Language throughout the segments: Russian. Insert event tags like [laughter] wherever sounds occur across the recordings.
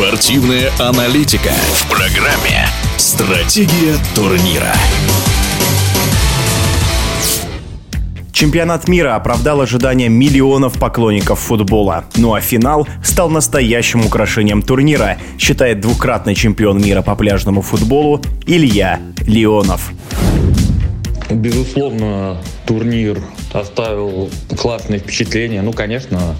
Спортивная аналитика в программе «Стратегия турнира». Чемпионат мира оправдал ожидания миллионов поклонников футбола. Ну а финал стал настоящим украшением турнира, считает двукратный чемпион мира по пляжному футболу Илья Леонов. Безусловно, турнир оставил классные впечатления. Ну, конечно,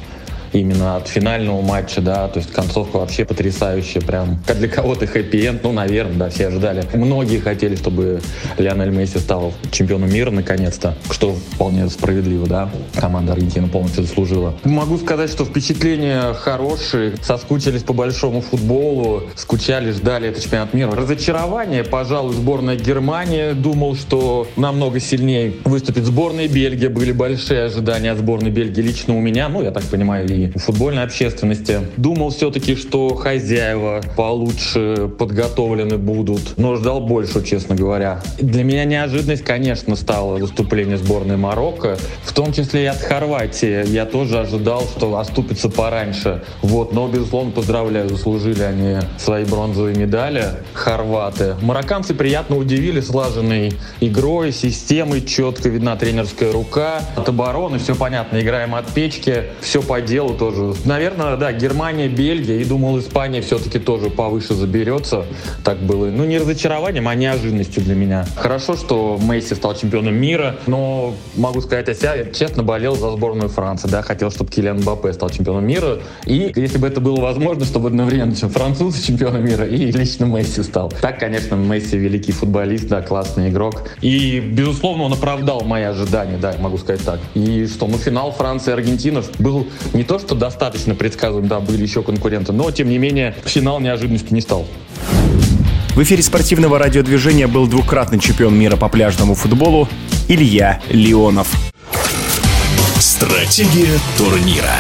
именно от финального матча, да, то есть концовка вообще потрясающая, прям как для кого-то хэппи-энд, ну, наверное, да, все ожидали. Многие хотели, чтобы Лионель Месси стал чемпионом мира наконец-то, что вполне справедливо, да, команда Аргентины полностью заслужила. Могу сказать, что впечатления хорошие, соскучились по большому футболу, скучали, ждали этот чемпионат мира. Разочарование, пожалуй, сборная Германии, думал, что намного сильнее выступит сборная Бельгии, были большие ожидания от сборной Бельгии лично у меня, ну, я так понимаю, и футбольной общественности. Думал все-таки, что хозяева получше подготовлены будут, но ждал больше, честно говоря. Для меня неожиданность, конечно, стало выступление сборной Марокко, в том числе и от Хорватии. Я тоже ожидал, что оступится пораньше. Вот, но, безусловно, поздравляю, заслужили они свои бронзовые медали, хорваты. Марокканцы приятно удивили слаженной игрой, системой, четко видна тренерская рука. От обороны все понятно, играем от печки, все по делу, делу тоже. Наверное, да, Германия, Бельгия, и думал, Испания все-таки тоже повыше заберется. Так было. Ну, не разочарованием, а неожиданностью для меня. Хорошо, что Месси стал чемпионом мира, но могу сказать о себе, я честно болел за сборную Франции, да, хотел, чтобы Килиан Мбаппе стал чемпионом мира, и если бы это было возможно, чтобы одновременно француз [laughs] чемпионом мира и лично Месси стал. Так, конечно, Месси великий футболист, да, классный игрок. И, безусловно, он оправдал мои ожидания, да, могу сказать так. И что, ну, финал Франции-Аргентина был не то, что достаточно предсказываем, да, были еще конкуренты, но, тем не менее, финал неожиданностью не стал. В эфире спортивного радиодвижения был двукратный чемпион мира по пляжному футболу Илья Леонов. Стратегия турнира.